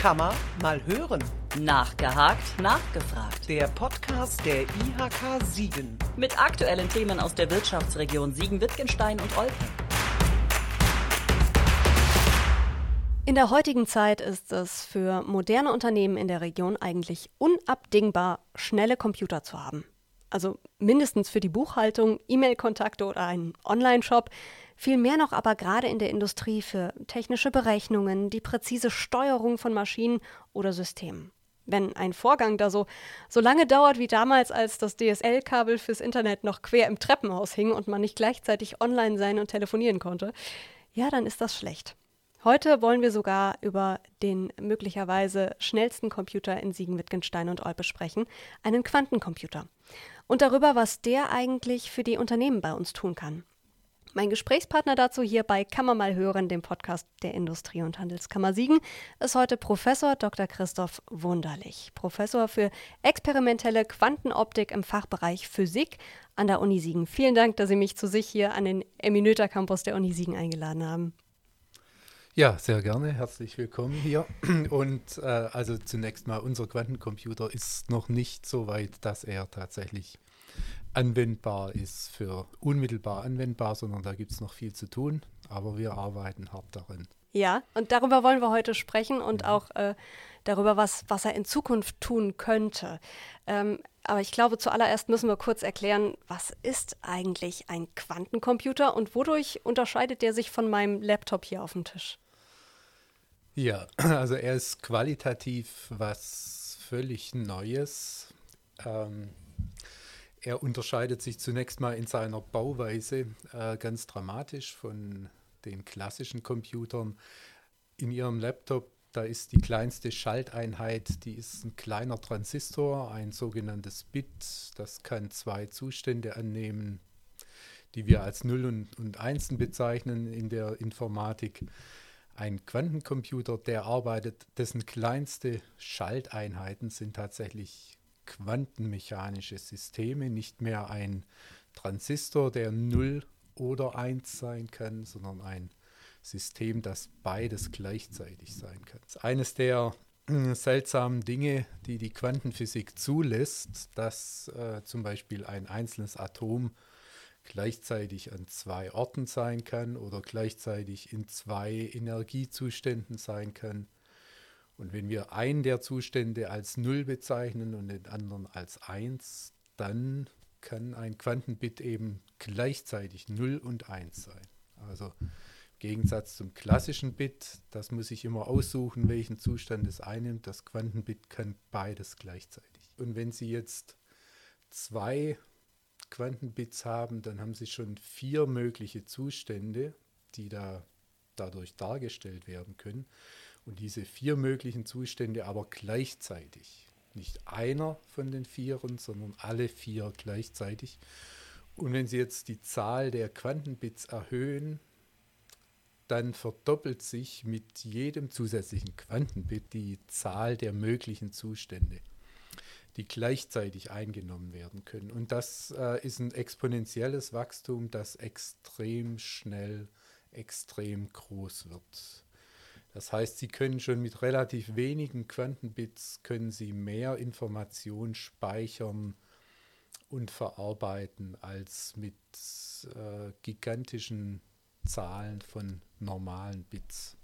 Kann man mal hören. Nachgehakt, nachgefragt. Der Podcast der IHK Siegen. Mit aktuellen Themen aus der Wirtschaftsregion Siegen-Wittgenstein und Olpe. In der heutigen Zeit ist es für moderne Unternehmen in der Region eigentlich unabdingbar, schnelle Computer zu haben. Also mindestens für die Buchhaltung, E-Mail-Kontakte oder einen Online-Shop. Viel mehr noch aber gerade in der Industrie für technische Berechnungen, die präzise Steuerung von Maschinen oder Systemen. Wenn ein Vorgang da so, so lange dauert wie damals, als das DSL-Kabel fürs Internet noch quer im Treppenhaus hing und man nicht gleichzeitig online sein und telefonieren konnte, ja, dann ist das schlecht. Heute wollen wir sogar über den möglicherweise schnellsten Computer in Siegen, Wittgenstein und Olpe sprechen, einen Quantencomputer. Und darüber, was der eigentlich für die Unternehmen bei uns tun kann. Mein Gesprächspartner dazu hier bei Kammer mal hören, dem Podcast der Industrie- und Handelskammer Siegen, ist heute Professor Dr. Christoph Wunderlich, Professor für experimentelle Quantenoptik im Fachbereich Physik an der Uni Siegen. Vielen Dank, dass Sie mich zu sich hier an den Eminöter Campus der Uni Siegen eingeladen haben. Ja, sehr gerne. Herzlich willkommen hier. Und äh, also zunächst mal, unser Quantencomputer ist noch nicht so weit, dass er tatsächlich anwendbar ist, für unmittelbar anwendbar, sondern da gibt es noch viel zu tun. Aber wir arbeiten hart daran. Ja, und darüber wollen wir heute sprechen und ja. auch äh, darüber, was, was er in Zukunft tun könnte. Ähm, aber ich glaube, zuallererst müssen wir kurz erklären, was ist eigentlich ein Quantencomputer und wodurch unterscheidet der sich von meinem Laptop hier auf dem Tisch? Ja, also er ist qualitativ was völlig Neues. Ähm, er unterscheidet sich zunächst mal in seiner Bauweise äh, ganz dramatisch von den klassischen Computern. In Ihrem Laptop, da ist die kleinste Schalteinheit, die ist ein kleiner Transistor, ein sogenanntes Bit. Das kann zwei Zustände annehmen, die wir als Null und, und Einsen bezeichnen in der Informatik. Ein Quantencomputer, der arbeitet, dessen kleinste Schalteinheiten sind tatsächlich quantenmechanische Systeme, nicht mehr ein Transistor, der 0 oder 1 sein kann, sondern ein System, das beides gleichzeitig sein kann. Eines der äh, seltsamen Dinge, die die Quantenphysik zulässt, dass äh, zum Beispiel ein einzelnes Atom gleichzeitig an zwei Orten sein kann oder gleichzeitig in zwei Energiezuständen sein kann. Und wenn wir einen der Zustände als 0 bezeichnen und den anderen als 1, dann kann ein Quantenbit eben gleichzeitig 0 und 1 sein. Also im Gegensatz zum klassischen Bit, das muss ich immer aussuchen, welchen Zustand es einnimmt. Das Quantenbit kann beides gleichzeitig. Und wenn Sie jetzt zwei Quantenbits haben, dann haben Sie schon vier mögliche Zustände, die da dadurch dargestellt werden können und diese vier möglichen Zustände aber gleichzeitig. Nicht einer von den Vieren, sondern alle vier gleichzeitig. Und wenn Sie jetzt die Zahl der Quantenbits erhöhen, dann verdoppelt sich mit jedem zusätzlichen Quantenbit die Zahl der möglichen Zustände, die gleichzeitig eingenommen werden können. Und das äh, ist ein exponentielles Wachstum, das extrem schnell, extrem groß wird. Das heißt, Sie können schon mit relativ wenigen Quantenbits können Sie mehr Information speichern und verarbeiten als mit äh, gigantischen Zahlen von normalen Bits.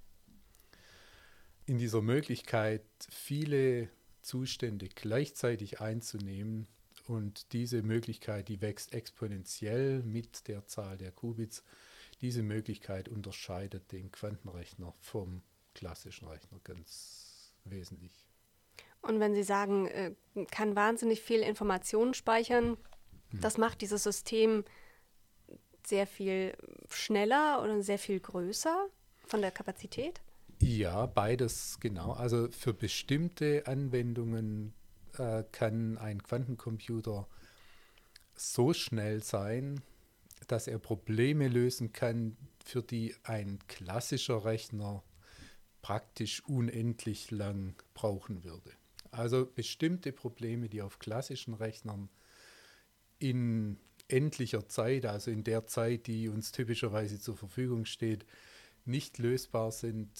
In dieser Möglichkeit, viele Zustände gleichzeitig einzunehmen und diese Möglichkeit, die wächst exponentiell mit der Zahl der Qubits, diese Möglichkeit unterscheidet den Quantenrechner vom klassischen Rechner ganz wesentlich. Und wenn Sie sagen, äh, kann wahnsinnig viel Informationen speichern, hm. das macht dieses System sehr viel schneller oder sehr viel größer von der Kapazität? Ja, beides genau. Also für bestimmte Anwendungen äh, kann ein Quantencomputer so schnell sein, dass er Probleme lösen kann, für die ein klassischer Rechner praktisch unendlich lang brauchen würde. Also bestimmte Probleme, die auf klassischen Rechnern in endlicher Zeit, also in der Zeit, die uns typischerweise zur Verfügung steht, nicht lösbar sind,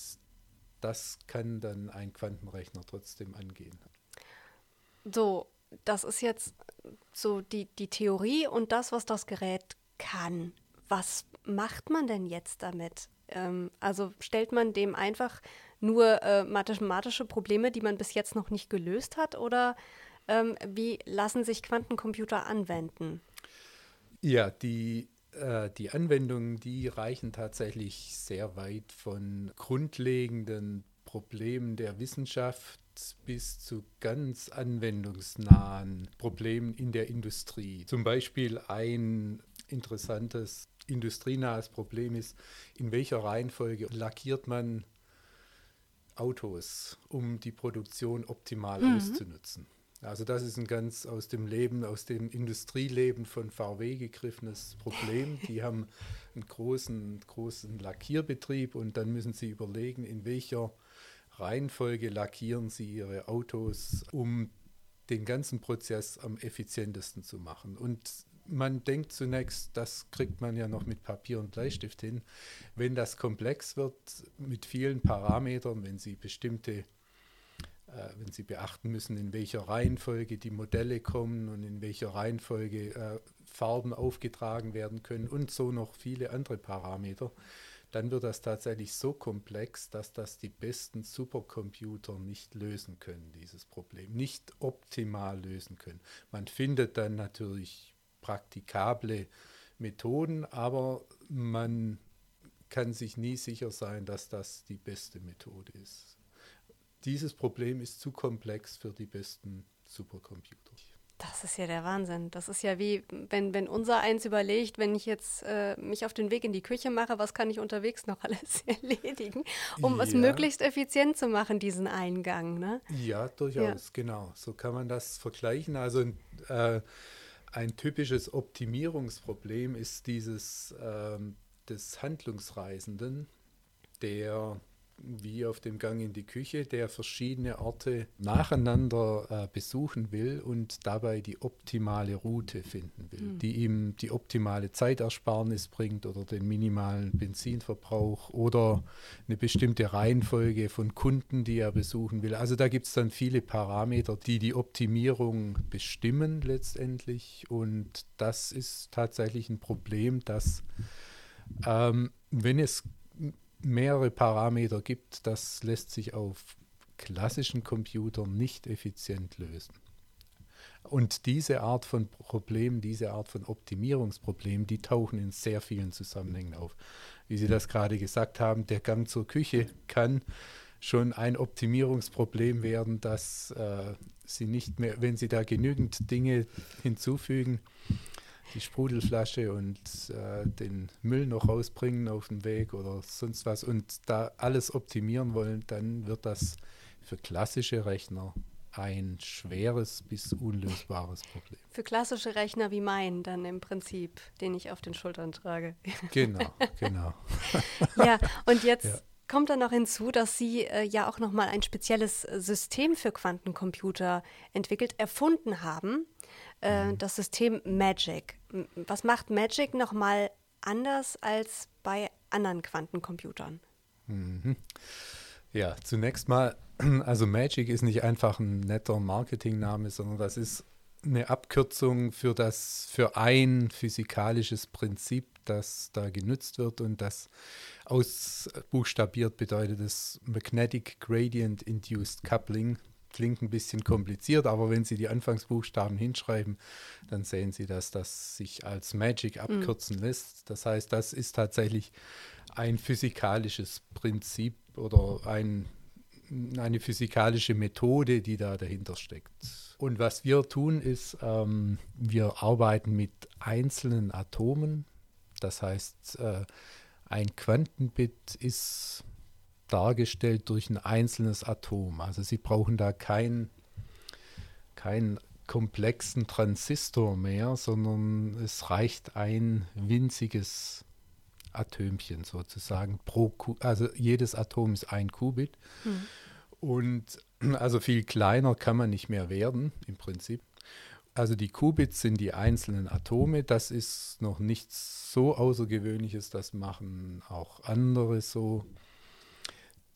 das kann dann ein Quantenrechner trotzdem angehen. So, das ist jetzt so die, die Theorie und das, was das Gerät kann. Was macht man denn jetzt damit? Ähm, also stellt man dem einfach nur äh, mathematische Probleme, die man bis jetzt noch nicht gelöst hat? Oder ähm, wie lassen sich Quantencomputer anwenden? Ja, die, äh, die Anwendungen, die reichen tatsächlich sehr weit von grundlegenden Problemen der Wissenschaft bis zu ganz anwendungsnahen Problemen in der Industrie. Zum Beispiel ein interessantes industrienahes Problem ist, in welcher Reihenfolge lackiert man Autos, um die Produktion optimal mhm. auszunutzen. Also das ist ein ganz aus dem Leben, aus dem Industrieleben von VW gegriffenes Problem. Die haben einen großen, großen Lackierbetrieb und dann müssen sie überlegen, in welcher Reihenfolge lackieren sie ihre Autos, um den ganzen Prozess am effizientesten zu machen. Und man denkt zunächst, das kriegt man ja noch mit Papier und Bleistift hin. Wenn das komplex wird mit vielen Parametern, wenn Sie bestimmte, äh, wenn Sie beachten müssen, in welcher Reihenfolge die Modelle kommen und in welcher Reihenfolge äh, Farben aufgetragen werden können und so noch viele andere Parameter, dann wird das tatsächlich so komplex, dass das die besten Supercomputer nicht lösen können, dieses Problem, nicht optimal lösen können. Man findet dann natürlich praktikable Methoden, aber man kann sich nie sicher sein, dass das die beste Methode ist. Dieses Problem ist zu komplex für die besten Supercomputer. Das ist ja der Wahnsinn. Das ist ja wie, wenn, wenn unser eins überlegt, wenn ich jetzt äh, mich auf den Weg in die Küche mache, was kann ich unterwegs noch alles erledigen, um ja. es möglichst effizient zu machen, diesen Eingang. Ne? Ja, durchaus, ja. genau. So kann man das vergleichen. Also äh, ein typisches Optimierungsproblem ist dieses ähm, des Handlungsreisenden, der wie auf dem Gang in die Küche, der verschiedene Orte nacheinander äh, besuchen will und dabei die optimale Route finden will, mhm. die ihm die optimale Zeitersparnis bringt oder den minimalen Benzinverbrauch oder eine bestimmte Reihenfolge von Kunden, die er besuchen will. Also da gibt es dann viele Parameter, die die Optimierung bestimmen letztendlich und das ist tatsächlich ein Problem, dass ähm, wenn es mehrere Parameter gibt, das lässt sich auf klassischen Computern nicht effizient lösen. Und diese Art von Problemen, diese Art von Optimierungsproblemen, die tauchen in sehr vielen Zusammenhängen auf. Wie Sie das gerade gesagt haben, der Gang zur Küche kann schon ein Optimierungsproblem werden, dass äh, Sie nicht mehr, wenn Sie da genügend Dinge hinzufügen, die Sprudelflasche und äh, den Müll noch rausbringen auf den Weg oder sonst was und da alles optimieren wollen, dann wird das für klassische Rechner ein schweres bis unlösbares Problem. Für klassische Rechner wie meinen dann im Prinzip, den ich auf den Schultern trage. Genau, genau. ja, und jetzt ja. Kommt dann noch hinzu, dass Sie äh, ja auch nochmal ein spezielles System für Quantencomputer entwickelt, erfunden haben äh, mhm. das System Magic. Was macht Magic nochmal anders als bei anderen Quantencomputern? Mhm. Ja, zunächst mal, also Magic ist nicht einfach ein netter Marketingname, sondern das ist eine Abkürzung für das für ein physikalisches Prinzip, das da genutzt wird und das ausbuchstabiert bedeutet es Magnetic Gradient Induced Coupling klingt ein bisschen kompliziert, aber wenn Sie die Anfangsbuchstaben hinschreiben, dann sehen Sie, dass das sich als Magic mhm. abkürzen mhm. lässt. Das heißt, das ist tatsächlich ein physikalisches Prinzip oder ein, eine physikalische Methode, die da dahinter steckt. Und was wir tun, ist, ähm, wir arbeiten mit einzelnen Atomen. Das heißt, äh, ein Quantenbit ist dargestellt durch ein einzelnes Atom. Also Sie brauchen da keinen kein komplexen Transistor mehr, sondern es reicht ein winziges Atömchen sozusagen pro Ku also jedes Atom ist ein Qubit. Mhm. Und also viel kleiner kann man nicht mehr werden im Prinzip. Also die Qubits sind die einzelnen Atome. Das ist noch nichts so Außergewöhnliches. Das machen auch andere so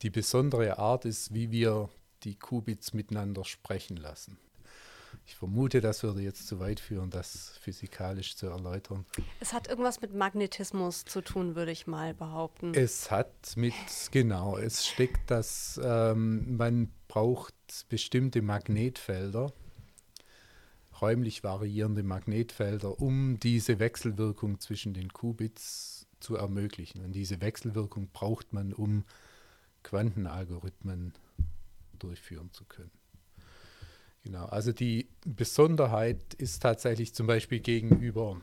die besondere Art ist, wie wir die Qubits miteinander sprechen lassen. Ich vermute, das würde jetzt zu weit führen, das physikalisch zu erläutern. Es hat irgendwas mit Magnetismus zu tun, würde ich mal behaupten. Es hat mit, genau, es steckt, dass ähm, man braucht bestimmte Magnetfelder, räumlich variierende Magnetfelder, um diese Wechselwirkung zwischen den Qubits zu ermöglichen. Und diese Wechselwirkung braucht man, um Quantenalgorithmen durchführen zu können. Genau, also die Besonderheit ist tatsächlich zum Beispiel gegenüber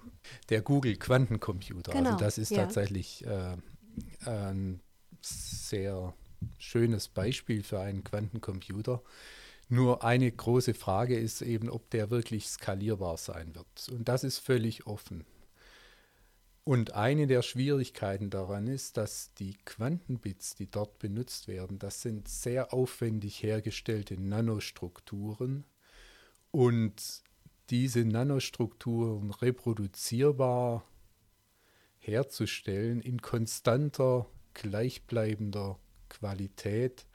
der Google Quantencomputer. Also genau, also das ist ja. tatsächlich äh, ein sehr schönes Beispiel für einen Quantencomputer. Nur eine große Frage ist eben, ob der wirklich skalierbar sein wird. Und das ist völlig offen. Und eine der Schwierigkeiten daran ist, dass die Quantenbits, die dort benutzt werden, das sind sehr aufwendig hergestellte Nanostrukturen und diese Nanostrukturen reproduzierbar herzustellen in konstanter, gleichbleibender Qualität,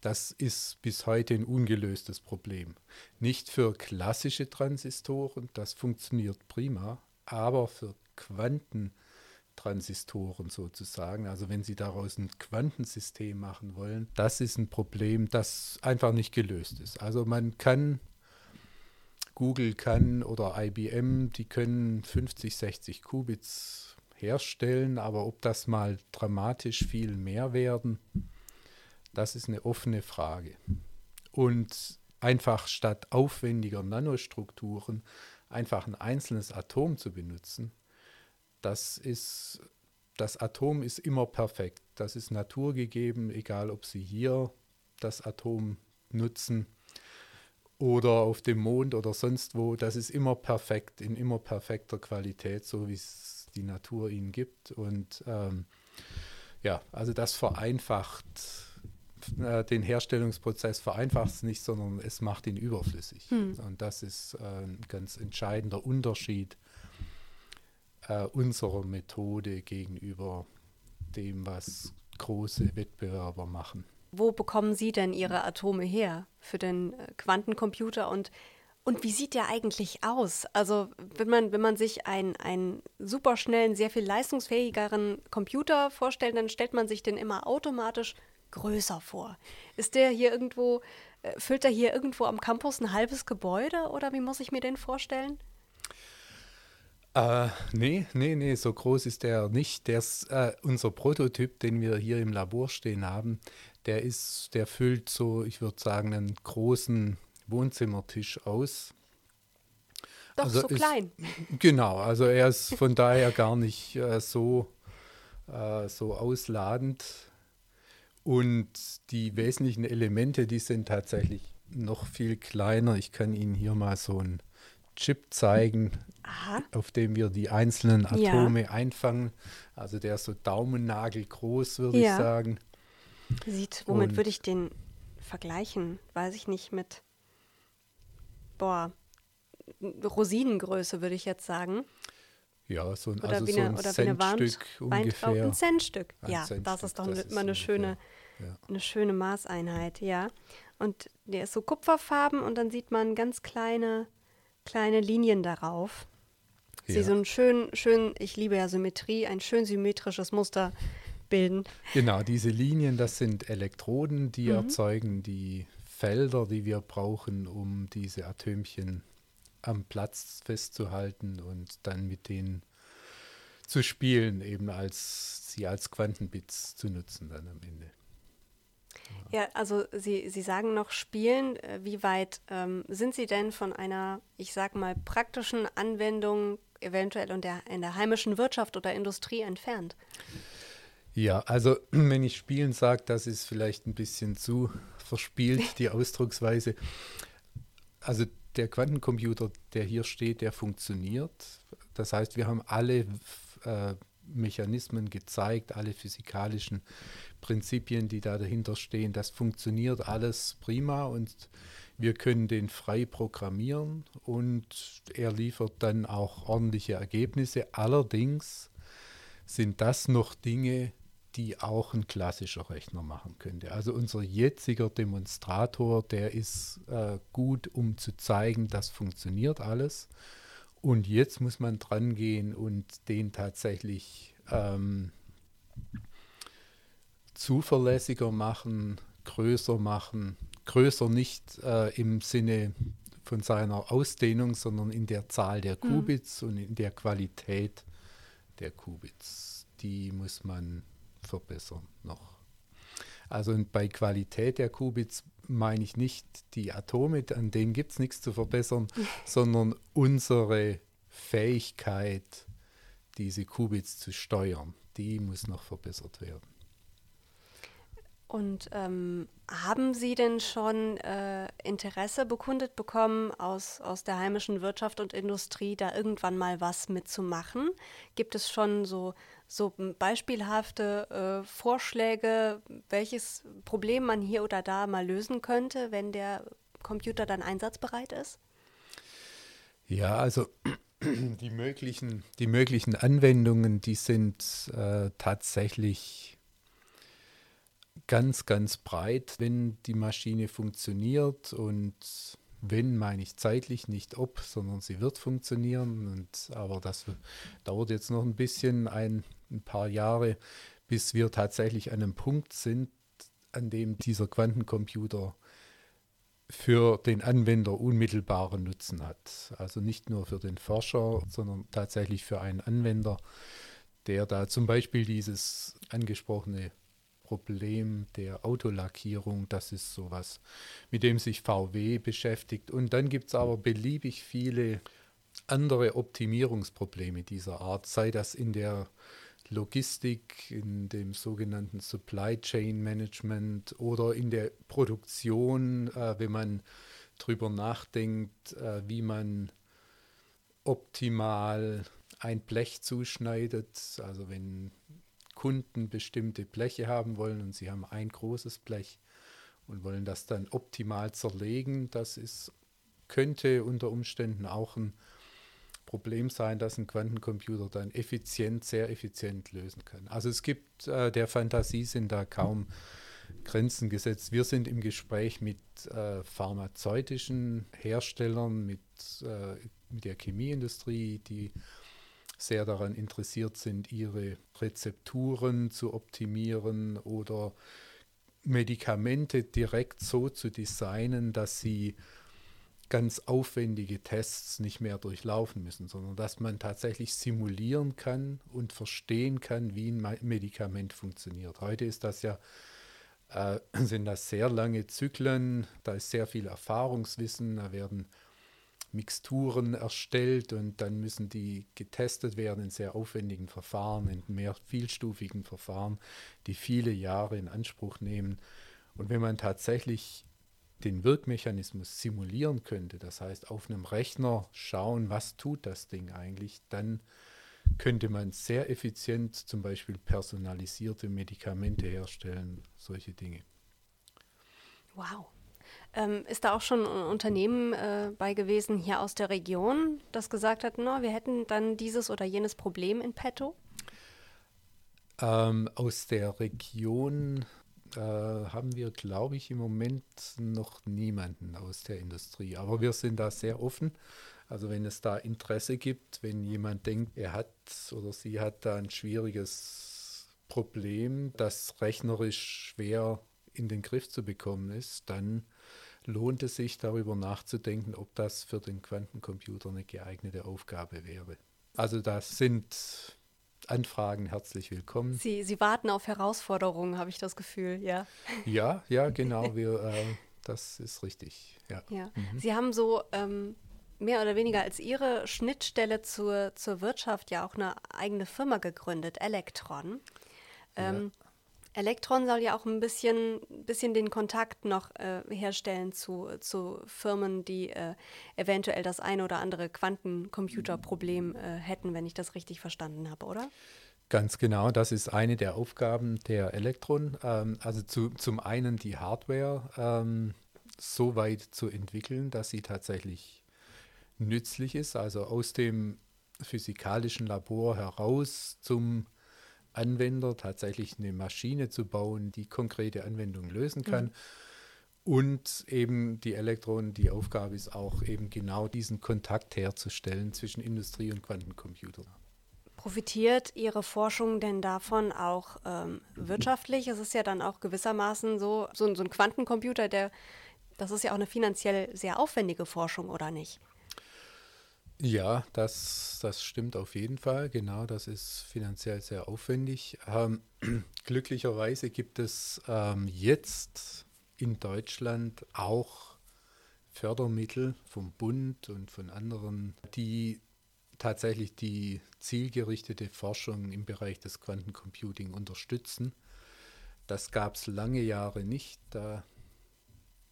das ist bis heute ein ungelöstes Problem. Nicht für klassische Transistoren, das funktioniert prima, aber für Quantentransistoren sozusagen. Also wenn Sie daraus ein Quantensystem machen wollen, das ist ein Problem, das einfach nicht gelöst ist. Also man kann, Google kann oder IBM, die können 50, 60 Qubits herstellen, aber ob das mal dramatisch viel mehr werden, das ist eine offene Frage. Und einfach statt aufwendiger Nanostrukturen einfach ein einzelnes Atom zu benutzen, das ist, das Atom ist immer perfekt. Das ist naturgegeben, egal ob Sie hier das Atom nutzen oder auf dem Mond oder sonst wo. Das ist immer perfekt, in immer perfekter Qualität, so wie es die Natur Ihnen gibt. Und ähm, ja, also das vereinfacht äh, den Herstellungsprozess vereinfacht es nicht, sondern es macht ihn überflüssig. Hm. Und das ist äh, ein ganz entscheidender Unterschied äh, unserer Methode gegenüber dem, was große Wettbewerber machen. Wo bekommen Sie denn Ihre Atome her für den äh, Quantencomputer und und wie sieht der eigentlich aus? Also, wenn man, wenn man sich einen, einen superschnellen, sehr viel leistungsfähigeren Computer vorstellt, dann stellt man sich den immer automatisch größer vor. Ist der hier irgendwo, äh, füllt er hier irgendwo am Campus ein halbes Gebäude oder wie muss ich mir den vorstellen? Äh, nee, nee, nee, so groß ist der nicht. Der ist, äh, unser Prototyp, den wir hier im Labor stehen haben, der ist, der füllt so, ich würde sagen, einen großen Wohnzimmertisch aus. Doch, also so ist, klein. Genau, also er ist von daher gar nicht äh, so, äh, so ausladend. Und die wesentlichen Elemente, die sind tatsächlich noch viel kleiner. Ich kann Ihnen hier mal so ein Chip zeigen, Aha. auf dem wir die einzelnen Atome ja. einfangen. Also der ist so daumennagelgroß, würde ja. ich sagen. Sieht, womit würde ich den vergleichen? Weiß ich nicht, mit, boah, Rosinengröße würde ich jetzt sagen. Ja, so ein, also so eine, ein Centstück ungefähr. Ein Centstück, ein ja, Centstück, das ist doch das immer eine schöne, ja. eine schöne Maßeinheit, ja. Und der ist so kupferfarben und dann sieht man ganz kleine kleine Linien darauf. Ja. Sie so ein schön, schön, ich liebe ja Symmetrie, ein schön symmetrisches Muster bilden. Genau, diese Linien, das sind Elektroden, die mhm. erzeugen die Felder, die wir brauchen, um diese Atömchen am Platz festzuhalten und dann mit denen zu spielen, eben als sie als Quantenbits zu nutzen dann am Ende. Ja, also Sie, Sie sagen noch spielen. Äh, wie weit ähm, sind Sie denn von einer, ich sag mal, praktischen Anwendung eventuell in der, in der heimischen Wirtschaft oder Industrie entfernt? Ja, also wenn ich spielen sage, das ist vielleicht ein bisschen zu verspielt, die Ausdrucksweise. Also der Quantencomputer, der hier steht, der funktioniert. Das heißt, wir haben alle äh, Mechanismen gezeigt, alle physikalischen Prinzipien, die da dahinter stehen. Das funktioniert alles prima und wir können den frei programmieren und er liefert dann auch ordentliche Ergebnisse. Allerdings sind das noch Dinge, die auch ein klassischer Rechner machen könnte. Also unser jetziger Demonstrator, der ist äh, gut, um zu zeigen, das funktioniert alles. Und jetzt muss man dran gehen und den tatsächlich ähm, zuverlässiger machen, größer machen. Größer nicht äh, im Sinne von seiner Ausdehnung, sondern in der Zahl der mhm. Qubits mhm. und in der Qualität der Qubits. Die muss man verbessern noch. Also bei Qualität der Qubits meine ich nicht die Atome, an denen gibt es nichts zu verbessern, sondern unsere Fähigkeit, diese Qubits zu steuern, die muss noch verbessert werden. Und ähm, haben Sie denn schon äh, Interesse bekundet bekommen aus, aus der heimischen Wirtschaft und Industrie, da irgendwann mal was mitzumachen? Gibt es schon so, so beispielhafte äh, Vorschläge, welches Problem man hier oder da mal lösen könnte, wenn der Computer dann einsatzbereit ist? Ja, also die möglichen, die möglichen Anwendungen, die sind äh, tatsächlich ganz, ganz breit, wenn die Maschine funktioniert und wenn meine ich zeitlich, nicht ob, sondern sie wird funktionieren. Und, aber das dauert jetzt noch ein bisschen, ein, ein paar Jahre, bis wir tatsächlich an einem Punkt sind, an dem dieser Quantencomputer für den Anwender unmittelbaren Nutzen hat. Also nicht nur für den Forscher, sondern tatsächlich für einen Anwender, der da zum Beispiel dieses angesprochene Problem der Autolackierung, das ist sowas, mit dem sich VW beschäftigt. Und dann gibt es aber beliebig viele andere Optimierungsprobleme dieser Art, sei das in der Logistik, in dem sogenannten Supply Chain Management oder in der Produktion, äh, wenn man darüber nachdenkt, äh, wie man optimal ein Blech zuschneidet. Also wenn Kunden bestimmte Bleche haben wollen und sie haben ein großes Blech und wollen das dann optimal zerlegen. Das ist, könnte unter Umständen auch ein Problem sein, dass ein Quantencomputer dann effizient, sehr effizient lösen kann. Also es gibt äh, der Fantasie sind da kaum Grenzen gesetzt. Wir sind im Gespräch mit äh, pharmazeutischen Herstellern, mit, äh, mit der Chemieindustrie, die sehr daran interessiert sind, ihre Rezepturen zu optimieren oder Medikamente direkt so zu designen, dass sie ganz aufwendige Tests nicht mehr durchlaufen müssen, sondern dass man tatsächlich simulieren kann und verstehen kann, wie ein Medikament funktioniert. Heute ist das ja äh, sind das sehr lange Zyklen, da ist sehr viel Erfahrungswissen, da werden Mixturen erstellt und dann müssen die getestet werden in sehr aufwendigen Verfahren, in mehr vielstufigen Verfahren, die viele Jahre in Anspruch nehmen. Und wenn man tatsächlich den Wirkmechanismus simulieren könnte, das heißt auf einem Rechner schauen, was tut das Ding eigentlich, dann könnte man sehr effizient zum Beispiel personalisierte Medikamente herstellen, solche Dinge. Wow. Ähm, ist da auch schon ein Unternehmen äh, bei gewesen hier aus der Region, das gesagt hat, no, wir hätten dann dieses oder jenes Problem in petto? Ähm, aus der Region äh, haben wir, glaube ich, im Moment noch niemanden aus der Industrie. Aber wir sind da sehr offen. Also wenn es da Interesse gibt, wenn jemand denkt, er hat oder sie hat da ein schwieriges Problem, das rechnerisch schwer in den Griff zu bekommen ist, dann lohnt es sich darüber nachzudenken, ob das für den Quantencomputer eine geeignete Aufgabe wäre. Also das sind Anfragen herzlich willkommen. Sie, Sie warten auf Herausforderungen, habe ich das Gefühl, ja. Ja, ja, genau. Wir, äh, das ist richtig. Ja. ja. Mhm. Sie haben so ähm, mehr oder weniger als Ihre Schnittstelle zur, zur Wirtschaft ja auch eine eigene Firma gegründet, Elektron. Ähm, ja. Elektron soll ja auch ein bisschen, bisschen den Kontakt noch äh, herstellen zu, zu Firmen, die äh, eventuell das eine oder andere Quantencomputerproblem äh, hätten, wenn ich das richtig verstanden habe, oder? Ganz genau, das ist eine der Aufgaben der Elektron. Ähm, also zu, zum einen die Hardware ähm, so weit zu entwickeln, dass sie tatsächlich nützlich ist, also aus dem physikalischen Labor heraus zum Anwender tatsächlich eine Maschine zu bauen, die konkrete Anwendungen lösen kann. Mhm. Und eben die Elektronen, die Aufgabe ist auch eben genau diesen Kontakt herzustellen zwischen Industrie und Quantencomputer. Profitiert Ihre Forschung denn davon auch ähm, wirtschaftlich? Es ist ja dann auch gewissermaßen so, so, so ein Quantencomputer, der, das ist ja auch eine finanziell sehr aufwendige Forschung, oder nicht? Ja, das, das stimmt auf jeden Fall. Genau, das ist finanziell sehr aufwendig. Ähm, glücklicherweise gibt es ähm, jetzt in Deutschland auch Fördermittel vom Bund und von anderen, die tatsächlich die zielgerichtete Forschung im Bereich des Quantencomputing unterstützen. Das gab es lange Jahre nicht. Da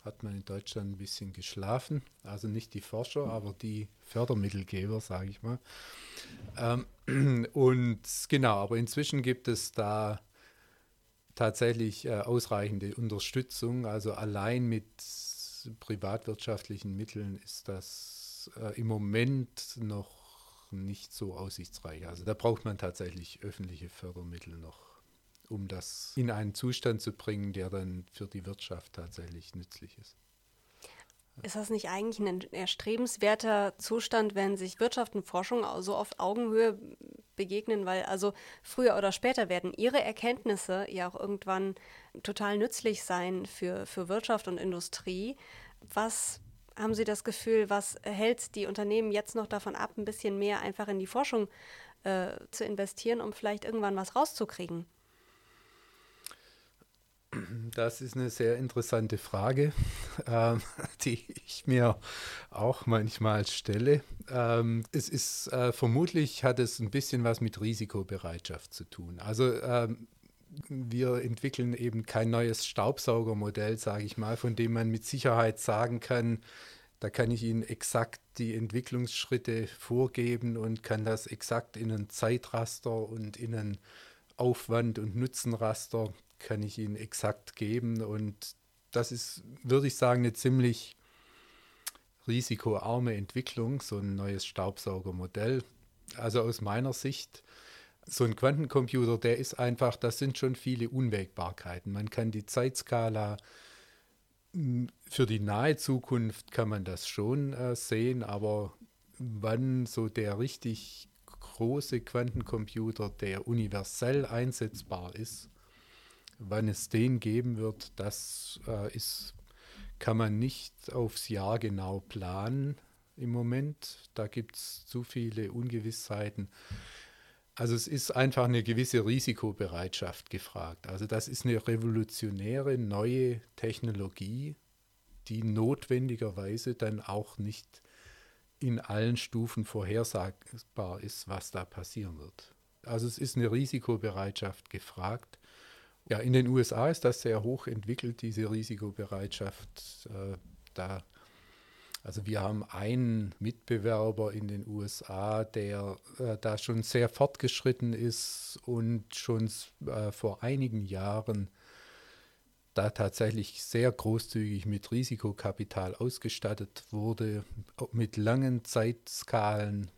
hat man in Deutschland ein bisschen geschlafen. Also nicht die Forscher, aber die Fördermittelgeber, sage ich mal. Ähm, und genau, aber inzwischen gibt es da tatsächlich äh, ausreichende Unterstützung. Also allein mit privatwirtschaftlichen Mitteln ist das äh, im Moment noch nicht so aussichtsreich. Also da braucht man tatsächlich öffentliche Fördermittel noch um das in einen Zustand zu bringen, der dann für die Wirtschaft tatsächlich nützlich ist. Ist das nicht eigentlich ein erstrebenswerter Zustand, wenn sich Wirtschaft und Forschung so auf Augenhöhe begegnen? Weil also früher oder später werden ihre Erkenntnisse ja auch irgendwann total nützlich sein für, für Wirtschaft und Industrie. Was haben Sie das Gefühl, was hält die Unternehmen jetzt noch davon ab, ein bisschen mehr einfach in die Forschung äh, zu investieren, um vielleicht irgendwann was rauszukriegen? Das ist eine sehr interessante Frage, ähm, die ich mir auch manchmal stelle. Ähm, es ist äh, vermutlich hat es ein bisschen was mit Risikobereitschaft zu tun. Also ähm, wir entwickeln eben kein neues Staubsaugermodell, sage ich mal, von dem man mit Sicherheit sagen kann, da kann ich Ihnen exakt die Entwicklungsschritte vorgeben und kann das exakt in ein Zeitraster und in ein Aufwand- und Nutzenraster kann ich Ihnen exakt geben. Und das ist, würde ich sagen, eine ziemlich risikoarme Entwicklung, so ein neues Staubsaugermodell. Also aus meiner Sicht, so ein Quantencomputer, der ist einfach, das sind schon viele Unwägbarkeiten. Man kann die Zeitskala hm, für die nahe Zukunft kann man das schon äh, sehen, aber wann so der richtig große Quantencomputer, der universell einsetzbar ist, Wann es den geben wird, das äh, ist, kann man nicht aufs Jahr genau planen im Moment. Da gibt es zu viele Ungewissheiten. Also es ist einfach eine gewisse Risikobereitschaft gefragt. Also das ist eine revolutionäre neue Technologie, die notwendigerweise dann auch nicht in allen Stufen vorhersagbar ist, was da passieren wird. Also es ist eine Risikobereitschaft gefragt. Ja, in den USA ist das sehr hoch entwickelt, diese Risikobereitschaft. Äh, da, also wir haben einen Mitbewerber in den USA, der äh, da schon sehr fortgeschritten ist und schon äh, vor einigen Jahren da tatsächlich sehr großzügig mit Risikokapital ausgestattet wurde, mit langen Zeitskalen.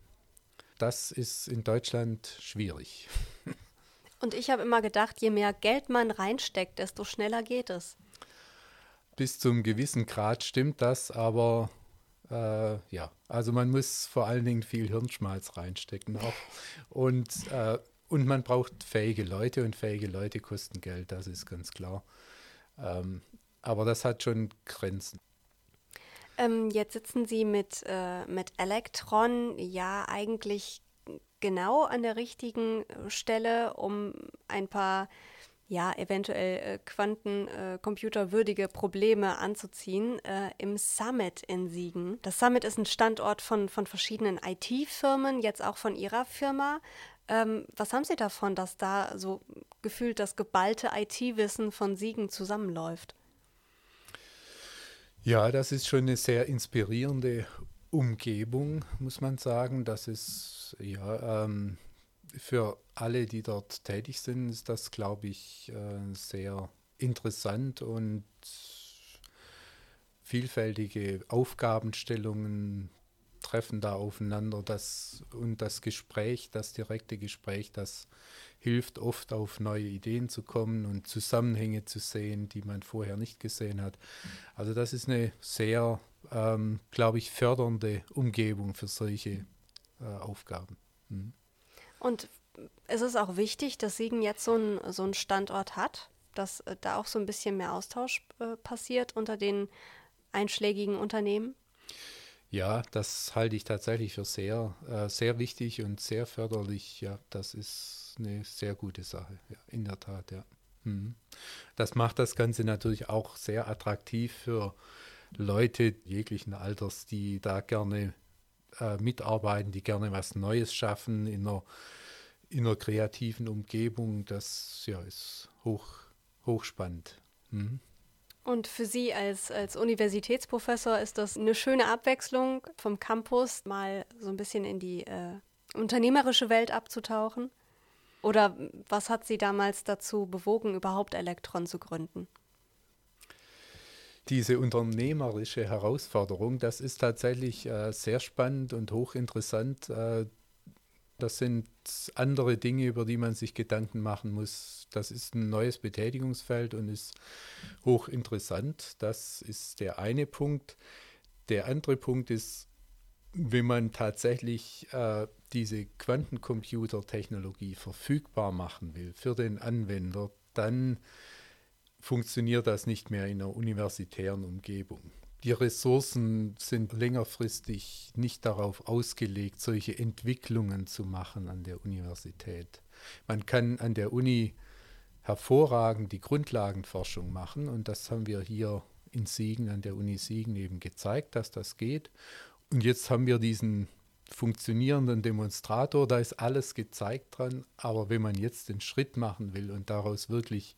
Das ist in Deutschland schwierig. Und ich habe immer gedacht, je mehr Geld man reinsteckt, desto schneller geht es. Bis zum gewissen Grad stimmt das, aber äh, ja, also man muss vor allen Dingen viel Hirnschmalz reinstecken auch. Und, äh, und man braucht fähige Leute und fähige Leute kosten Geld, das ist ganz klar. Ähm, aber das hat schon Grenzen. Ähm, jetzt sitzen Sie mit, äh, mit Electron ja eigentlich genau an der richtigen äh, Stelle, um ein paar ja, eventuell äh, quantencomputerwürdige äh, Probleme anzuziehen, äh, im Summit in Siegen. Das Summit ist ein Standort von, von verschiedenen IT-Firmen, jetzt auch von Ihrer Firma. Ähm, was haben Sie davon, dass da so gefühlt das geballte IT-Wissen von Siegen zusammenläuft? Ja, das ist schon eine sehr inspirierende Umgebung, muss man sagen. Das ist ja ähm, für alle, die dort tätig sind, ist das, glaube ich, äh, sehr interessant und vielfältige Aufgabenstellungen treffen da aufeinander das, und das Gespräch, das direkte Gespräch, das hilft oft auf neue Ideen zu kommen und Zusammenhänge zu sehen, die man vorher nicht gesehen hat. Also das ist eine sehr, ähm, glaube ich, fördernde Umgebung für solche äh, Aufgaben. Mhm. Und ist es auch wichtig, dass Siegen jetzt so einen so Standort hat, dass äh, da auch so ein bisschen mehr Austausch äh, passiert unter den einschlägigen Unternehmen? Ja, das halte ich tatsächlich für sehr, äh, sehr wichtig und sehr förderlich. Ja, das ist eine sehr gute Sache. Ja, in der Tat, ja. Mhm. Das macht das Ganze natürlich auch sehr attraktiv für Leute jeglichen Alters, die da gerne äh, mitarbeiten, die gerne was Neues schaffen in einer, in einer kreativen Umgebung. Das ja, ist hoch, hochspannend. Mhm. Und für Sie als, als Universitätsprofessor ist das eine schöne Abwechslung vom Campus, mal so ein bisschen in die äh, unternehmerische Welt abzutauchen? Oder was hat Sie damals dazu bewogen, überhaupt Elektron zu gründen? Diese unternehmerische Herausforderung, das ist tatsächlich äh, sehr spannend und hochinteressant. Äh, das sind andere Dinge, über die man sich Gedanken machen muss. Das ist ein neues Betätigungsfeld und ist hochinteressant. Das ist der eine Punkt. Der andere Punkt ist, wenn man tatsächlich äh, diese Quantencomputer-Technologie verfügbar machen will für den Anwender, dann funktioniert das nicht mehr in einer universitären Umgebung die Ressourcen sind längerfristig nicht darauf ausgelegt, solche Entwicklungen zu machen an der Universität. Man kann an der Uni hervorragend die Grundlagenforschung machen und das haben wir hier in Siegen, an der Uni Siegen eben gezeigt, dass das geht. Und jetzt haben wir diesen funktionierenden Demonstrator, da ist alles gezeigt dran, aber wenn man jetzt den Schritt machen will und daraus wirklich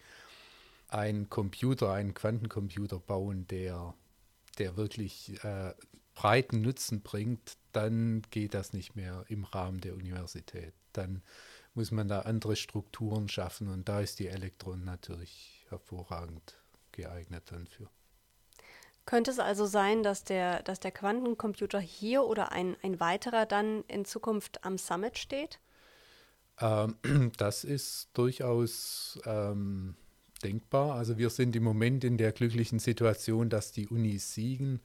einen Computer, einen Quantencomputer bauen, der der wirklich äh, breiten Nutzen bringt, dann geht das nicht mehr im Rahmen der Universität. Dann muss man da andere Strukturen schaffen und da ist die Elektron natürlich hervorragend geeignet dann für. Könnte es also sein, dass der, dass der Quantencomputer hier oder ein, ein weiterer dann in Zukunft am Summit steht? Ähm, das ist durchaus ähm, denkbar. Also wir sind im Moment in der glücklichen Situation, dass die Unis Siegen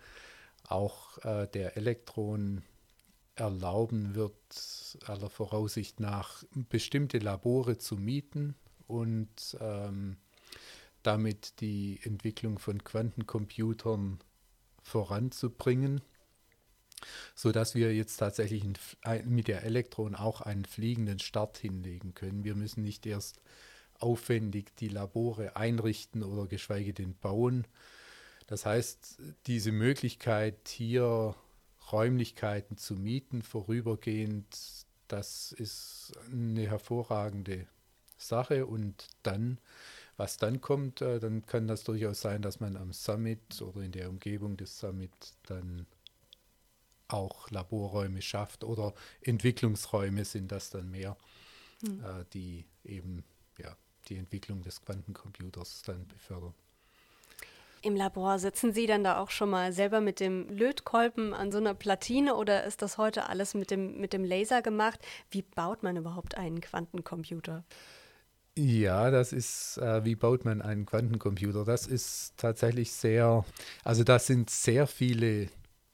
auch äh, der Elektron erlauben wird, aller Voraussicht nach bestimmte Labore zu mieten und ähm, damit die Entwicklung von Quantencomputern voranzubringen, sodass wir jetzt tatsächlich mit der Elektron auch einen fliegenden Start hinlegen können. Wir müssen nicht erst aufwendig die Labore einrichten oder geschweige denn bauen. Das heißt, diese Möglichkeit, hier Räumlichkeiten zu mieten, vorübergehend, das ist eine hervorragende Sache. Und dann, was dann kommt, äh, dann kann das durchaus sein, dass man am Summit oder in der Umgebung des Summit dann auch Laborräume schafft oder Entwicklungsräume sind das dann mehr, hm. Äh, die eben die Entwicklung des Quantencomputers dann befördern. Im Labor sitzen Sie dann da auch schon mal selber mit dem Lötkolben an so einer Platine oder ist das heute alles mit dem, mit dem Laser gemacht? Wie baut man überhaupt einen Quantencomputer? Ja, das ist, äh, wie baut man einen Quantencomputer? Das ist tatsächlich sehr, also da sind sehr viele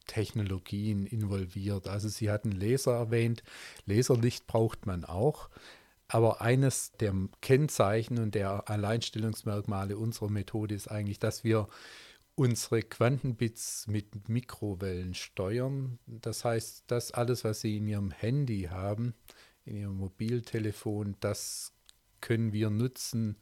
Technologien involviert. Also Sie hatten Laser erwähnt, Laserlicht braucht man auch. Aber eines der Kennzeichen und der Alleinstellungsmerkmale unserer Methode ist eigentlich, dass wir unsere Quantenbits mit Mikrowellen steuern. Das heißt, das alles, was Sie in Ihrem Handy haben, in Ihrem Mobiltelefon, das können wir nutzen,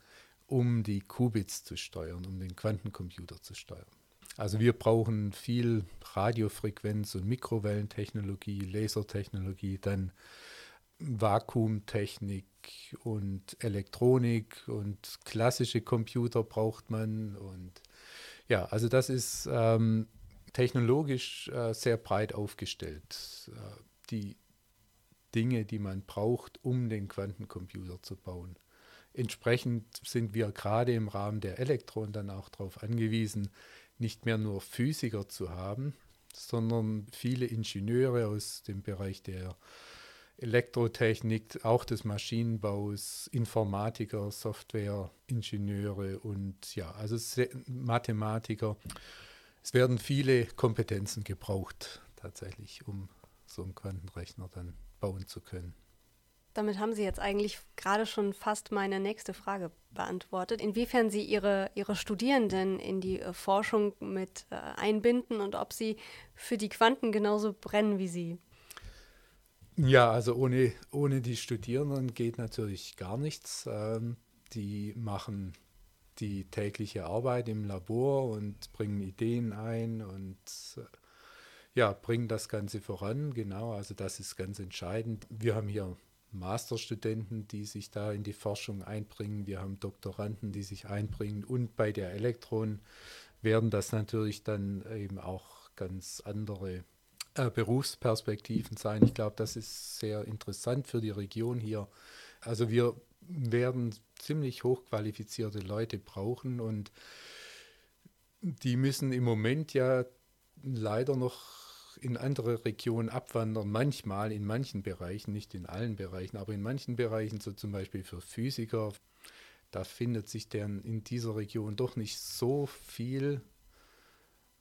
um die Qubits zu steuern, um den Quantencomputer zu steuern. Also wir brauchen viel Radiofrequenz- und Mikrowellentechnologie, Lasertechnologie, dann Vakuumtechnik und Elektronik und klassische Computer braucht man. Und ja, also das ist ähm, technologisch äh, sehr breit aufgestellt. Äh, die Dinge, die man braucht, um den Quantencomputer zu bauen. Entsprechend sind wir gerade im Rahmen der Elektron dann auch darauf angewiesen, nicht mehr nur Physiker zu haben, sondern viele Ingenieure aus dem Bereich der Elektrotechnik, auch des Maschinenbaus, Informatiker, Softwareingenieure und ja, also Mathematiker. Es werden viele Kompetenzen gebraucht tatsächlich, um so einen Quantenrechner dann bauen zu können. Damit haben Sie jetzt eigentlich gerade schon fast meine nächste Frage beantwortet. Inwiefern Sie Ihre, Ihre Studierenden in die äh, Forschung mit äh, einbinden und ob Sie für die Quanten genauso brennen wie Sie. Ja, also ohne, ohne die Studierenden geht natürlich gar nichts. Ähm, die machen die tägliche Arbeit im Labor und bringen Ideen ein und äh, ja, bringen das Ganze voran. Genau, also das ist ganz entscheidend. Wir haben hier Masterstudenten, die sich da in die Forschung einbringen. Wir haben Doktoranden, die sich einbringen. Und bei der Elektron werden das natürlich dann eben auch ganz andere äh, Berufsperspektiven sein. Ich glaube, das ist sehr interessant für die Region hier. Also wir werden ziemlich hochqualifizierte Leute brauchen und die müssen im Moment ja leider noch in andere Regionen abwandern, manchmal in manchen Bereichen, nicht in allen Bereichen, aber in manchen Bereichen, so zum Beispiel für Physiker, da findet sich dann in dieser Region doch nicht so viel.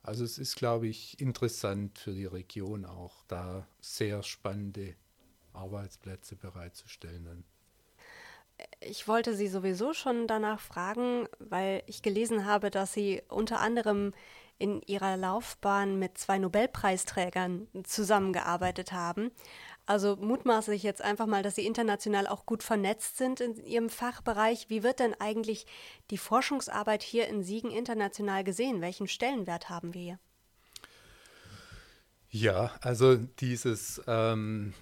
Also es ist, glaube ich, interessant für die Region auch, da sehr spannende Arbeitsplätze bereitzustellen. Dann. Ich wollte Sie sowieso schon danach fragen, weil ich gelesen habe, dass Sie unter anderem in ihrer Laufbahn mit zwei Nobelpreisträgern zusammengearbeitet haben. Also mutmaße ich jetzt einfach mal, dass Sie international auch gut vernetzt sind in Ihrem Fachbereich. Wie wird denn eigentlich die Forschungsarbeit hier in Siegen international gesehen? Welchen Stellenwert haben wir hier? Ja, also dieses, ähm,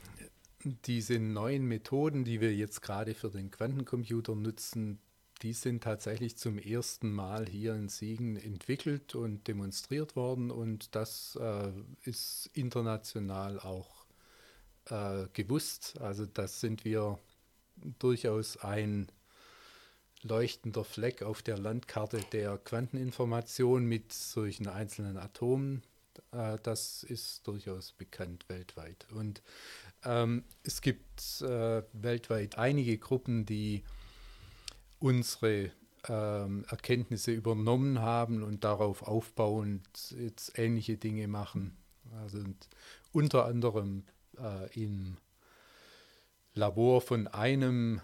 diese neuen Methoden, die wir jetzt gerade für den Quantencomputer nutzen, die sind tatsächlich zum ersten Mal hier in Siegen entwickelt und demonstriert worden und das äh, ist international auch äh, gewusst. Also das sind wir durchaus ein leuchtender Fleck auf der Landkarte der Quanteninformation mit solchen einzelnen Atomen. Äh, das ist durchaus bekannt weltweit. Und ähm, es gibt äh, weltweit einige Gruppen, die unsere ähm, Erkenntnisse übernommen haben und darauf aufbauend jetzt ähnliche Dinge machen. Also unter anderem äh, im Labor von einem,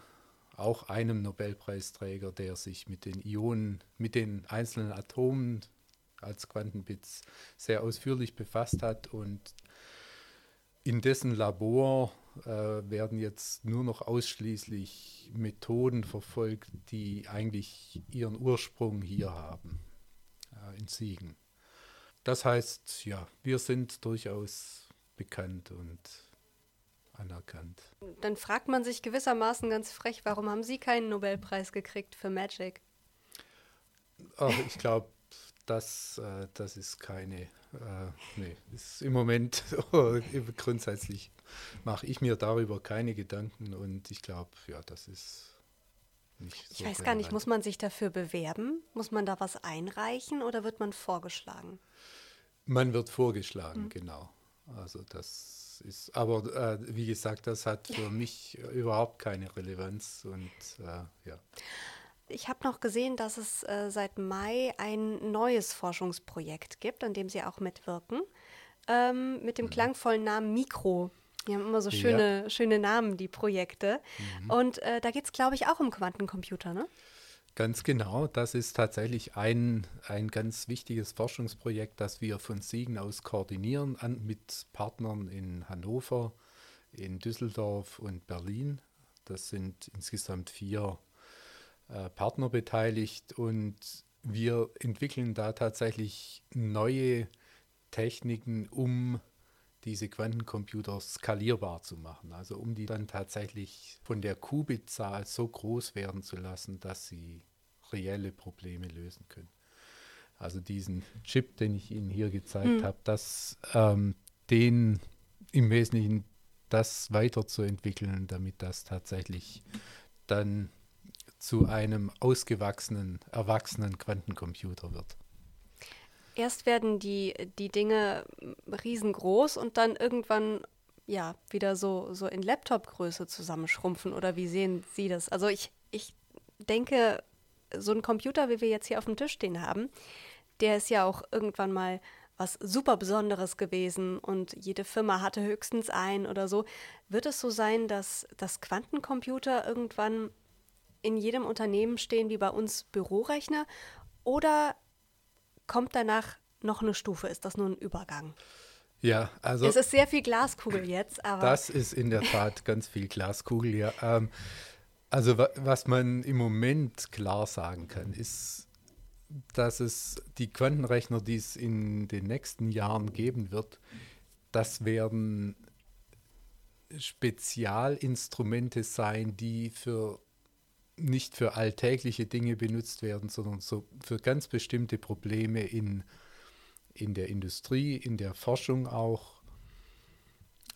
auch einem Nobelpreisträger, der sich mit den Ionen, mit den einzelnen Atomen als Quantenbits sehr ausführlich befasst hat und in dessen Labor äh, werden jetzt nur noch ausschließlich Methoden verfolgt, die eigentlich ihren Ursprung hier haben, äh, in Siegen. Das heißt, ja, wir sind durchaus bekannt und anerkannt. Dann fragt man sich gewissermaßen ganz frech, warum haben Sie keinen Nobelpreis gekriegt für Magic? Ach, ich glaube, das, äh, das ist keine, äh, nee, ist im Moment grundsätzlich mache ich mir darüber keine Gedanken und ich glaube, ja, das ist nicht so. Ich weiß gar nicht, muss man sich dafür bewerben? Muss man da was einreichen oder wird man vorgeschlagen? Man wird vorgeschlagen, mhm. genau. Also das ist, aber äh, wie gesagt, das hat für mich überhaupt keine Relevanz und äh, ja. Ich habe noch gesehen, dass es äh, seit Mai ein neues Forschungsprojekt gibt, an dem Sie auch mitwirken, ähm, mit dem mhm. klangvollen Namen Mikro. Die haben immer so schöne, ja. schöne Namen, die Projekte. Mhm. Und äh, da geht es, glaube ich, auch um Quantencomputer, ne? Ganz genau. Das ist tatsächlich ein, ein ganz wichtiges Forschungsprojekt, das wir von Siegen aus koordinieren an, mit Partnern in Hannover, in Düsseldorf und Berlin. Das sind insgesamt vier äh, Partner beteiligt und wir entwickeln da tatsächlich neue Techniken, um diese Quantencomputer skalierbar zu machen. Also um die dann tatsächlich von der Qubitzahl so groß werden zu lassen, dass sie reelle Probleme lösen können. Also diesen Chip, den ich Ihnen hier gezeigt mhm. habe, das, ähm, den im Wesentlichen das weiterzuentwickeln, damit das tatsächlich dann zu einem ausgewachsenen, erwachsenen Quantencomputer wird. Erst werden die, die Dinge riesengroß und dann irgendwann ja wieder so, so in Laptop-Größe zusammenschrumpfen. Oder wie sehen Sie das? Also ich, ich denke, so ein Computer, wie wir jetzt hier auf dem Tisch stehen haben, der ist ja auch irgendwann mal was super Besonderes gewesen und jede Firma hatte höchstens einen oder so. Wird es so sein, dass, dass Quantencomputer irgendwann in jedem Unternehmen stehen wie bei uns Bürorechner oder kommt danach noch eine Stufe? Ist das nur ein Übergang? Ja, also. Es ist sehr viel Glaskugel jetzt, aber. Das ist in der Tat ganz viel Glaskugel, ja. Ähm, also, wa was man im Moment klar sagen kann, ist, dass es die Quantenrechner, die es in den nächsten Jahren geben wird, das werden Spezialinstrumente sein, die für nicht für alltägliche Dinge benutzt werden, sondern so für ganz bestimmte Probleme in, in der Industrie, in der Forschung auch.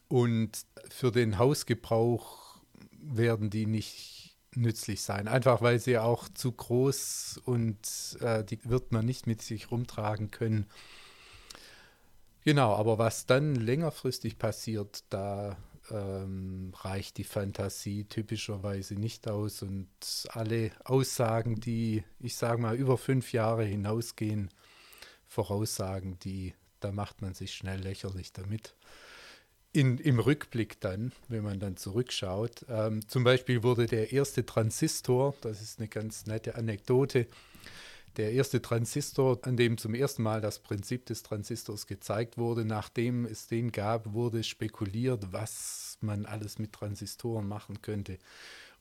Und für den Hausgebrauch werden die nicht nützlich sein, einfach weil sie auch zu groß und äh, die wird man nicht mit sich rumtragen können. Genau, aber was dann längerfristig passiert, da ähm, reicht die Fantasie typischerweise nicht aus und alle Aussagen, die, ich sage mal, über fünf Jahre hinausgehen, Voraussagen, die, da macht man sich schnell lächerlich damit. In, Im Rückblick dann, wenn man dann zurückschaut, ähm, zum Beispiel wurde der erste Transistor, das ist eine ganz nette Anekdote, der erste Transistor, an dem zum ersten Mal das Prinzip des Transistors gezeigt wurde, nachdem es den gab, wurde spekuliert, was man alles mit Transistoren machen könnte.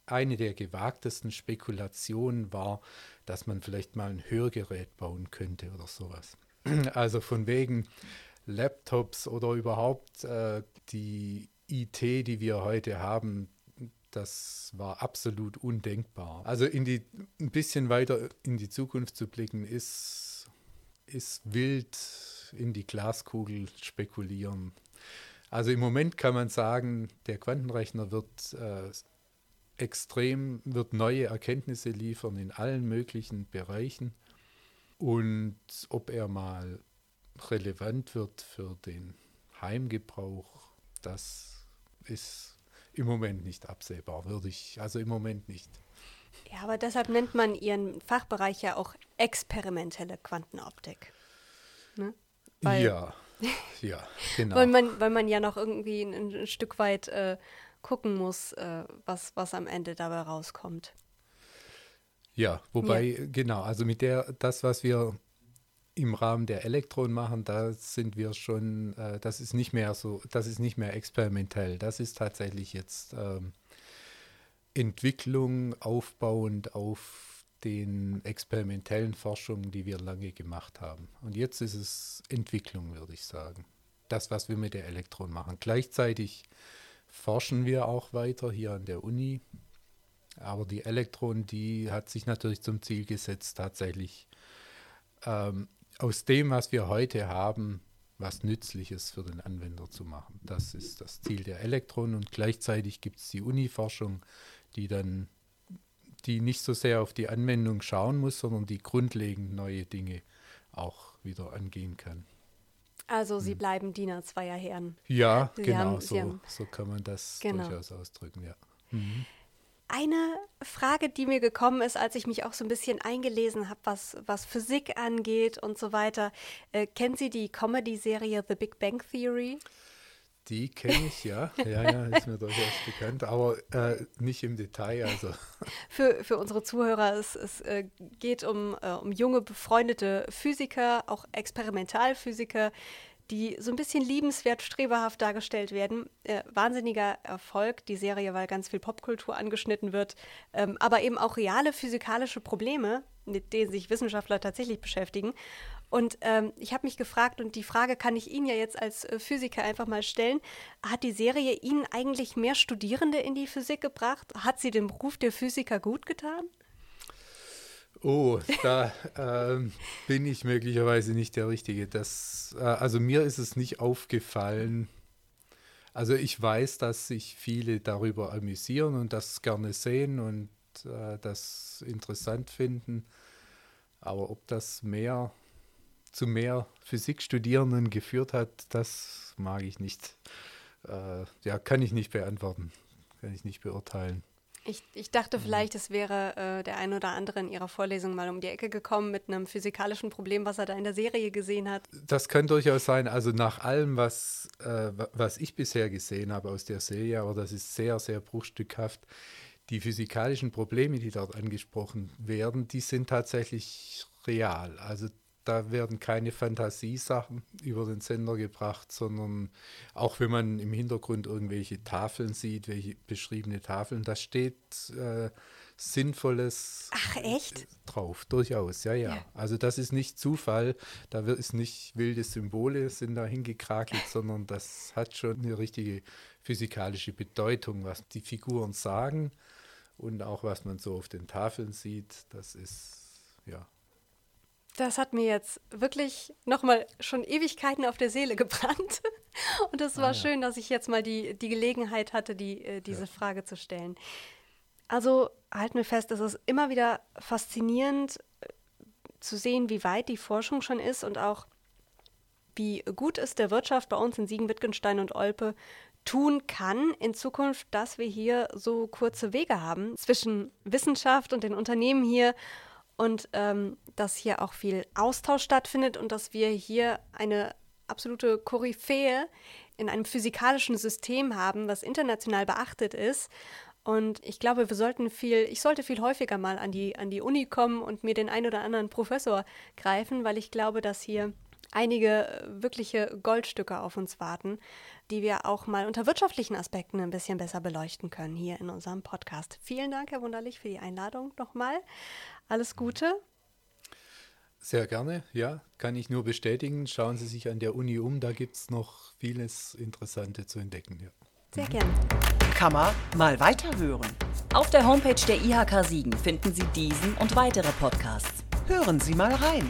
Eine der gewagtesten Spekulationen war, dass man vielleicht mal ein Hörgerät bauen könnte oder sowas. Also von wegen Laptops oder überhaupt äh, die IT, die wir heute haben, das war absolut undenkbar. Also in die, ein bisschen weiter in die Zukunft zu blicken, ist, ist wild in die Glaskugel spekulieren. Also im Moment kann man sagen, der Quantenrechner wird äh, extrem, wird neue Erkenntnisse liefern in allen möglichen Bereichen. Und ob er mal relevant wird für den Heimgebrauch, das ist im Moment nicht absehbar, würde ich, also im Moment nicht. Ja, aber deshalb nennt man Ihren Fachbereich ja auch experimentelle Quantenoptik. Ne? Weil, ja, ja, genau. weil, man, weil man ja noch irgendwie ein, ein Stück weit äh, gucken muss, äh, was, was am Ende dabei rauskommt. Ja, wobei, ja. genau, also mit der, das, was wir im Rahmen der Elektron machen, da sind wir schon, äh, das ist nicht mehr so, das ist nicht mehr experimentell. Das ist tatsächlich jetzt ähm, Entwicklung aufbauend auf den experimentellen Forschungen, die wir lange gemacht haben. Und jetzt ist es Entwicklung, würde ich sagen. Das, was wir mit der Elektron machen. Gleichzeitig forschen wir auch weiter hier an der Uni. Aber die Elektron, die hat sich natürlich zum Ziel gesetzt, tatsächlich ähm, aus dem, was wir heute haben, was Nützliches für den Anwender zu machen. Das ist das Ziel der Elektronen und gleichzeitig gibt es die Uni-Forschung, die dann, die nicht so sehr auf die Anwendung schauen muss, sondern die grundlegend neue Dinge auch wieder angehen kann. Also Sie hm. bleiben Diener zweier Herren. Ja, Sie genau, haben, so, so kann man das genau. durchaus ausdrücken, ja. Mhm. Eine Frage, die mir gekommen ist, als ich mich auch so ein bisschen eingelesen habe, was, was Physik angeht und so weiter. Äh, kennen Sie die Comedy-Serie The Big Bang Theory? Die kenne ich, ja. Ja, ja, ist mir durchaus bekannt, aber äh, nicht im Detail. Also. Für, für unsere Zuhörer, es, es äh, geht um, äh, um junge, befreundete Physiker, auch Experimentalphysiker, die so ein bisschen liebenswert, streberhaft dargestellt werden. Äh, wahnsinniger Erfolg, die Serie, weil ganz viel Popkultur angeschnitten wird, ähm, aber eben auch reale physikalische Probleme, mit denen sich Wissenschaftler tatsächlich beschäftigen. Und ähm, ich habe mich gefragt, und die Frage kann ich Ihnen ja jetzt als äh, Physiker einfach mal stellen, hat die Serie Ihnen eigentlich mehr Studierende in die Physik gebracht? Hat sie dem Beruf der Physiker gut getan? Oh, da ähm, bin ich möglicherweise nicht der Richtige. Das, äh, also mir ist es nicht aufgefallen. Also ich weiß, dass sich viele darüber amüsieren und das gerne sehen und äh, das interessant finden. Aber ob das mehr zu mehr Physikstudierenden geführt hat, das mag ich nicht. Äh, ja, kann ich nicht beantworten, kann ich nicht beurteilen. Ich, ich dachte vielleicht, es wäre äh, der ein oder andere in Ihrer Vorlesung mal um die Ecke gekommen mit einem physikalischen Problem, was er da in der Serie gesehen hat. Das kann durchaus sein. Also nach allem, was, äh, was ich bisher gesehen habe aus der Serie, aber das ist sehr, sehr bruchstückhaft. Die physikalischen Probleme, die dort angesprochen werden, die sind tatsächlich real. Also da werden keine Fantasiesachen über den Sender gebracht, sondern auch wenn man im Hintergrund irgendwelche Tafeln sieht, welche beschriebene Tafeln, da steht äh, Sinnvolles Ach, echt? drauf, durchaus, ja, ja, ja. Also das ist nicht Zufall, da ist nicht wilde Symbole sind da hingekrakelt, sondern das hat schon eine richtige physikalische Bedeutung, was die Figuren sagen und auch was man so auf den Tafeln sieht, das ist, ja, das hat mir jetzt wirklich nochmal schon Ewigkeiten auf der Seele gebrannt. Und es war ah, ja. schön, dass ich jetzt mal die, die Gelegenheit hatte, die, äh, diese ja. Frage zu stellen. Also halten wir fest, es ist immer wieder faszinierend äh, zu sehen, wie weit die Forschung schon ist und auch wie gut es der Wirtschaft bei uns in Siegen, Wittgenstein und Olpe tun kann in Zukunft, dass wir hier so kurze Wege haben zwischen Wissenschaft und den Unternehmen hier und ähm, dass hier auch viel Austausch stattfindet und dass wir hier eine absolute Koryphäe in einem physikalischen System haben, was international beachtet ist. Und ich glaube, wir sollten viel, ich sollte viel häufiger mal an die, an die Uni kommen und mir den ein oder anderen Professor greifen, weil ich glaube, dass hier einige wirkliche Goldstücke auf uns warten, die wir auch mal unter wirtschaftlichen Aspekten ein bisschen besser beleuchten können hier in unserem Podcast. Vielen Dank, Herr Wunderlich, für die Einladung nochmal. Alles Gute. Sehr gerne, ja, kann ich nur bestätigen. Schauen Sie sich an der Uni um, da gibt es noch vieles Interessante zu entdecken. Ja. Sehr mhm. gerne. Kann man mal weiterhören. Auf der Homepage der IHK Siegen finden Sie diesen und weitere Podcasts. Hören Sie mal rein.